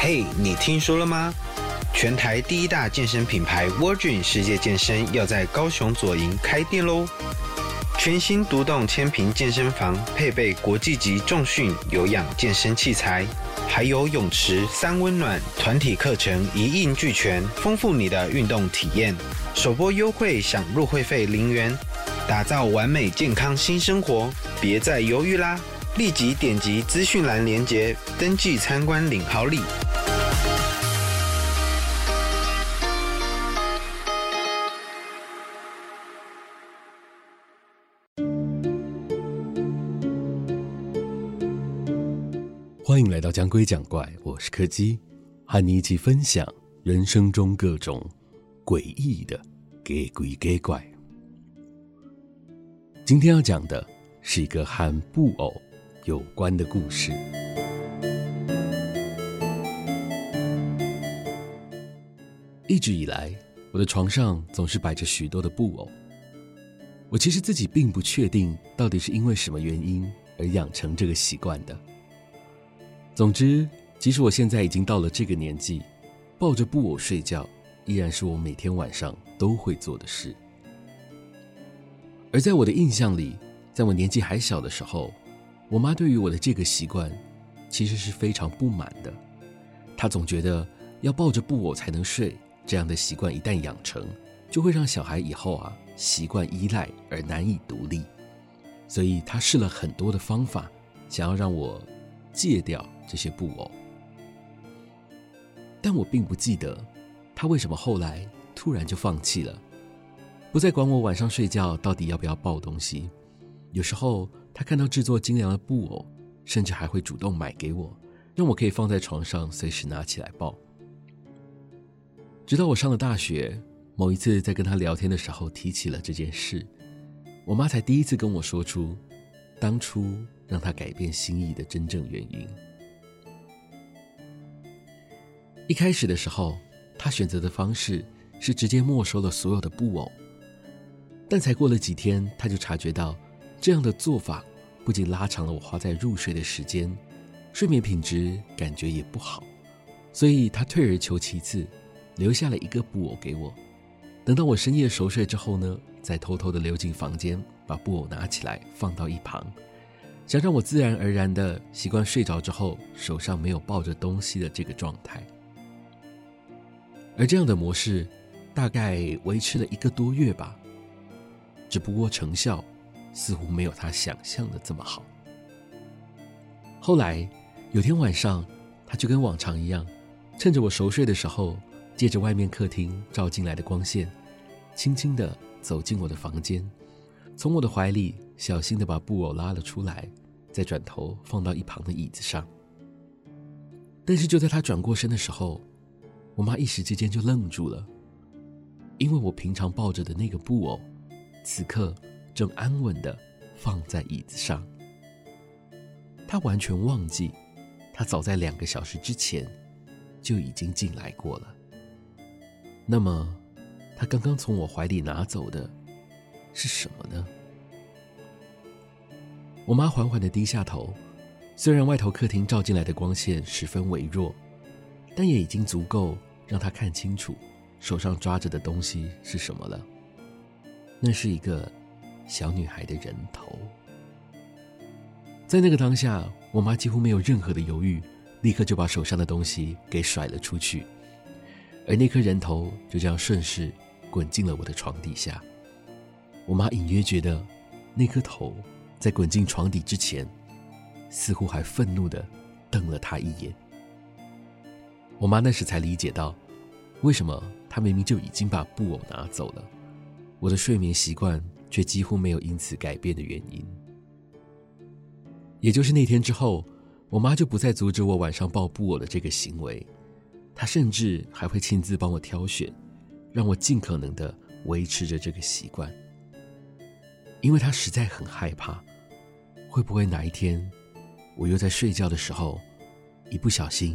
嘿，你听说了吗？全台第一大健身品牌 Virgin 世界健身要在高雄左营开店喽！全新独栋千坪健身房，配备国际级重训有氧健身器材，还有泳池三温暖，团体课程一应俱全，丰富你的运动体验。首波优惠享入会费零元，打造完美健康新生活，别再犹豫啦！立即点击资讯栏链接，登记参观领好礼。欢迎来到讲鬼讲怪，我是柯基，和你一起分享人生中各种诡异的给鬼给怪。今天要讲的是一个和布偶有关的故事。一直以来，我的床上总是摆着许多的布偶。我其实自己并不确定到底是因为什么原因而养成这个习惯的。总之，即使我现在已经到了这个年纪，抱着布偶睡觉依然是我每天晚上都会做的事。而在我的印象里，在我年纪还小的时候，我妈对于我的这个习惯其实是非常不满的。她总觉得要抱着布偶才能睡，这样的习惯一旦养成，就会让小孩以后啊习惯依赖而难以独立。所以她试了很多的方法，想要让我戒掉这些布偶。但我并不记得他为什么后来突然就放弃了，不再管我晚上睡觉到底要不要抱东西。有时候。他看到制作精良的布偶，甚至还会主动买给我，让我可以放在床上随时拿起来抱。直到我上了大学，某一次在跟他聊天的时候提起了这件事，我妈才第一次跟我说出当初让他改变心意的真正原因。一开始的时候，他选择的方式是直接没收了所有的布偶，但才过了几天，他就察觉到。这样的做法不仅拉长了我花在入睡的时间，睡眠品质感觉也不好，所以他退而求其次，留下了一个布偶给我。等到我深夜熟睡之后呢，再偷偷的溜进房间，把布偶拿起来放到一旁，想让我自然而然的习惯睡着之后手上没有抱着东西的这个状态。而这样的模式大概维持了一个多月吧，只不过成效。似乎没有他想象的这么好。后来有天晚上，他就跟往常一样，趁着我熟睡的时候，借着外面客厅照进来的光线，轻轻地走进我的房间，从我的怀里小心地把布偶拉了出来，再转头放到一旁的椅子上。但是就在他转过身的时候，我妈一时之间就愣住了，因为我平常抱着的那个布偶，此刻。正安稳地放在椅子上，他完全忘记，他早在两个小时之前就已经进来过了。那么，他刚刚从我怀里拿走的是什么呢？我妈缓缓地低下头，虽然外头客厅照进来的光线十分微弱，但也已经足够让他看清楚手上抓着的东西是什么了。那是一个。小女孩的人头，在那个当下，我妈几乎没有任何的犹豫，立刻就把手上的东西给甩了出去，而那颗人头就这样顺势滚进了我的床底下。我妈隐约觉得，那颗头在滚进床底之前，似乎还愤怒地瞪了她一眼。我妈那时才理解到，为什么她明明就已经把布偶拿走了，我的睡眠习惯。却几乎没有因此改变的原因，也就是那天之后，我妈就不再阻止我晚上抱布偶的这个行为，她甚至还会亲自帮我挑选，让我尽可能的维持着这个习惯，因为她实在很害怕，会不会哪一天我又在睡觉的时候，一不小心